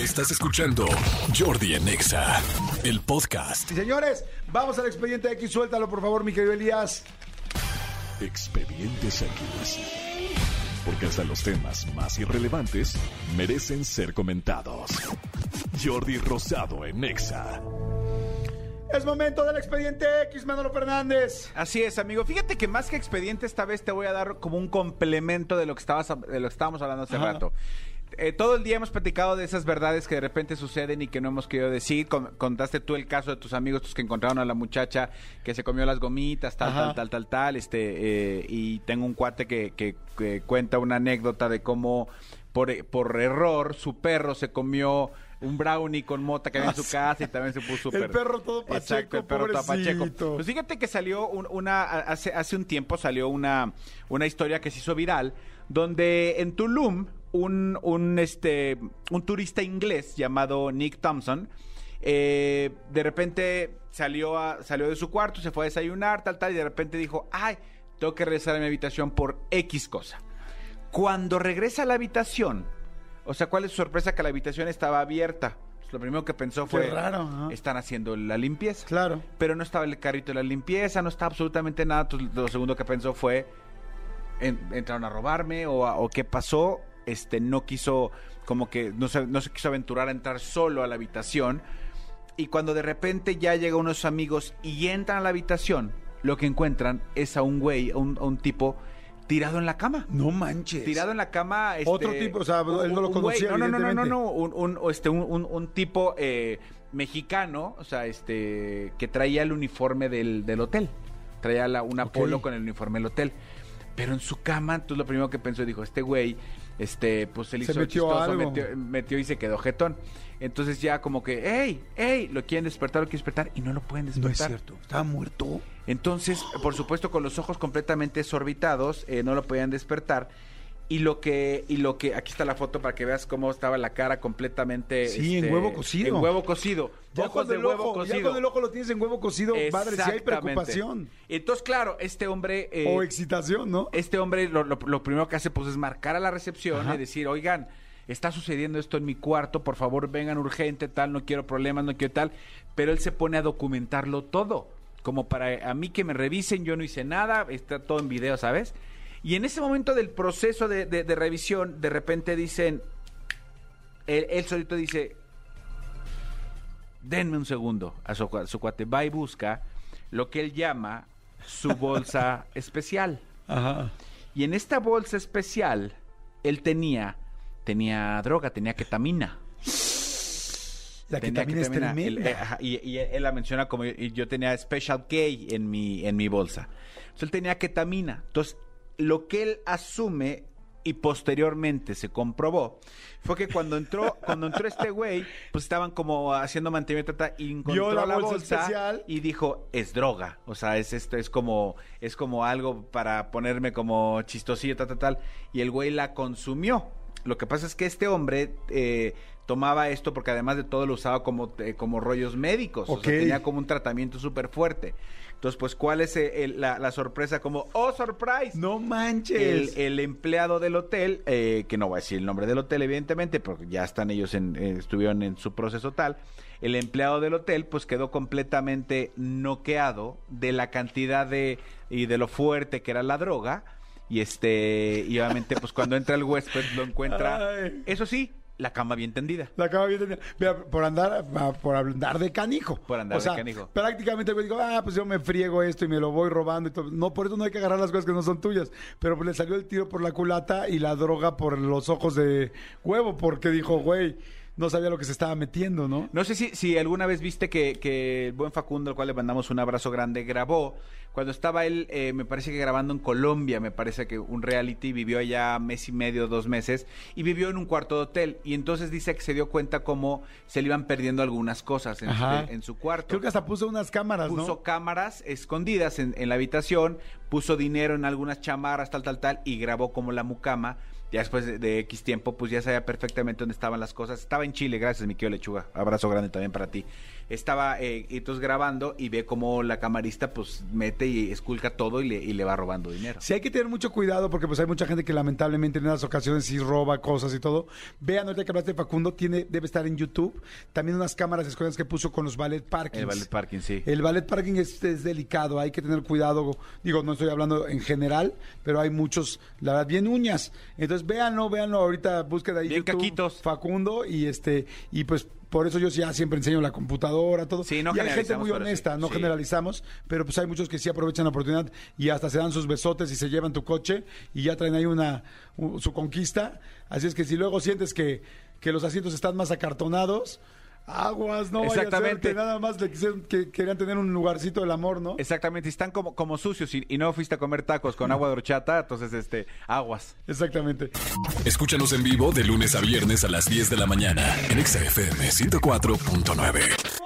Estás escuchando Jordi en Exa, el podcast. Y señores, vamos al expediente X. Suéltalo, por favor, mi querido Elías. Expedientes X. Porque hasta los temas más irrelevantes merecen ser comentados. Jordi Rosado en Exa. Es momento del expediente X, Manolo Fernández. Así es, amigo. Fíjate que más que expediente, esta vez te voy a dar como un complemento de lo que, estabas, de lo que estábamos hablando hace Ajá. rato. Eh, todo el día hemos platicado de esas verdades que de repente suceden y que no hemos querido decir. Con- contaste tú el caso de tus amigos, tus que encontraron a la muchacha que se comió las gomitas, tal, Ajá. tal, tal, tal, tal. Este, eh, y tengo un cuate que, que- que cuenta una anécdota de cómo por, por error su perro se comió un brownie con mota que había en su casa y también se puso súper... El perro todo pacheco, Exacto, el perro todo pacheco. Pues fíjate que salió un- una hace hace un tiempo salió una una historia que se hizo viral donde en Tulum un un este un turista inglés llamado Nick Thompson eh, de repente salió a- salió de su cuarto se fue a desayunar tal tal y de repente dijo ay tengo que regresar a mi habitación por X cosa cuando regresa a la habitación o sea cuál es su sorpresa que la habitación estaba abierta Pues lo primero que pensó fue raro, están haciendo la limpieza Claro. pero no estaba el carrito de la limpieza, no estaba absolutamente nada. Entonces, lo segundo que pensó fue, en- entraron a robarme o, a- o qué pasó. Este, no quiso, como que no se, no se quiso aventurar a entrar solo a la habitación. Y cuando de repente ya llega unos amigos y entran a la habitación, lo que encuentran es a un güey, a un, a un tipo tirado en la cama. No manches. Tirado en la cama. este, Otro tipo, o sea, él no lo un güey- conocía, No, no, no, no, no, un, un- este, un, un- tipo eh, mexicano, o sea, este, que traía el uniforme del, del hotel. Traía la, un Ok. polo con el uniforme del hotel. Pero en su cama, entonces lo primero que pensó, dijo, este güey, este, pues se le Se hizo metió chistoso, algo. Metió, metió y se quedó jetón. Entonces ya como que, hey, hey, lo quieren despertar, lo quieren despertar, y no lo pueden No despertar. es cierto. Estaba muerto. Entonces, por supuesto, con los ojos completamente desorbitados, eh, no lo podían despertar. Y lo que, y lo que, aquí está la foto para que veas cómo estaba la cara completamente. este, Sí, en huevo cocido. En huevo cocido. Ya ojos de huevo ojo, ya cocido. cuando el ojo lo tienes en huevo cocido, madre, si hay preocupación. Entonces, claro, este hombre. eh, o excitación, ¿no? este hombre lo, lo- lo primero que hace pues es marcar a la recepción Ajá. y decir, oigan, está sucediendo esto en mi cuarto, por favor vengan urgente, tal, no quiero problemas, no quiero tal. Pero él se pone a documentarlo todo, como para a mí que me revisen, yo no hice nada, está todo en video, ¿sabes? Y en ese momento del proceso de, de- de revisión, de repente dicen, él, él solito dice, denme un segundo a su, cua- su cuate, va y busca lo que él llama su bolsa especial. Ajá. Y en esta bolsa especial, él tenía, tenía droga, tenía ketamina. La Tenía ketamina es ketamina. tremenda. Él, eh, ajá, y, y él la menciona como y yo tenía Special K en mi, en mi bolsa. Entonces él tenía ketamina. Entonces, lo que él asume y posteriormente se comprobó fue que cuando entró, cuando entró este güey, pues estaban como haciendo mantenimiento y encontró la la, bolsa bolsa, especial. y dijo, es droga. O sea, es esto, es como, es como algo para ponerme como chistosillo, tal, tal, tal. Y el güey la consumió. Lo que pasa es que este hombre eh, tomaba esto porque además de todo lo usaba como, eh, como rollos médicos. O sea, Ok. tenía como un tratamiento súper fuerte. Entonces, pues, ¿cuál es eh, el- la, la sorpresa? Como, ¡oh, surprise! No el, manches. el empleado del hotel, eh, que no voy a decir el nombre del hotel, evidentemente, porque ya están ellos en, eh, estuvieron en su proceso tal. El empleado del hotel, pues quedó completamente noqueado de la cantidad de y de lo fuerte que era la droga. Y este, y obviamente, pues cuando entra el huésped lo encuentra, Ay. eso sí, la cama bien tendida. La acaba bien tenida. Mira, por andar, por andar de canijo. Por andar o sea, de canijo. Prácticamente güey digo, ah, pues yo me friego esto y me lo voy robando y todo. No, por eso no hay que agarrar las cosas que no son tuyas. Pero pues le salió el tiro por la culata y la droga por los ojos de huevo, porque dijo, güey, no sabía lo que se estaba metiendo, ¿no? No sé si, si alguna vez viste que, que el buen Facundo, al cual le mandamos un abrazo grande, grabó, cuando estaba él, eh, me parece que grabando en Colombia, me parece que un reality, vivió allá mes y medio, dos meses, y vivió en un cuarto de hotel. Y entonces dice que se dio cuenta cómo se le iban perdiendo algunas cosas en, Ajá. en su cuarto. Creo que hasta puso unas cámaras, puso ¿no? cámaras escondidas en, en la habitación, puso dinero en algunas chamarras, tal, tal, tal, y grabó como la mucama Ya después de, de X tiempo, pues ya sabía perfectamente dónde estaban las cosas. Estaba en Chile, gracias, mi querido Lechuga. Abrazo grande también para ti. Estaba eh, entonces grabando y ve cómo la camarista pues mete y esculca todo y le, y le va robando dinero. Sí hay que tener mucho cuidado porque pues hay mucha gente que lamentablemente en esas ocasiones sí roba cosas y todo. Vean, ahorita que hablaste de Facundo, tiene, debe estar en YouTube. También unas cámaras escondidas que puso con los ballet parkings. El ballet parking, sí. El ballet parking es, es delicado, hay que tener cuidado. Digo, no estoy hablando en general, pero hay muchos, la verdad, bien uñas. Entonces véanlo, véanlo ahorita, búsqueda ahí Bien YouTube, caquitos. Facundo y este y pues por eso yo ya siempre enseño la computadora, todo. Sí, no y hay gente muy honesta, sí, no sí. generalizamos, pero pues hay muchos que sí aprovechan la oportunidad y hasta se dan sus besotes y se llevan tu coche y ya traen ahí una su conquista. Así es que si luego sientes que, que los asientos están más acartonados, aguas, no vaya a ser Exactamente. que nada más le quisieron, que querían tener un lugarcito del amor, ¿no? Exactamente, y están como, como sucios y, y no fuiste a comer tacos con agua de horchata, entonces este, aguas. Exactamente. Escúchanos en vivo de lunes a viernes a las 10 de la mañana en Exa FM 104.9.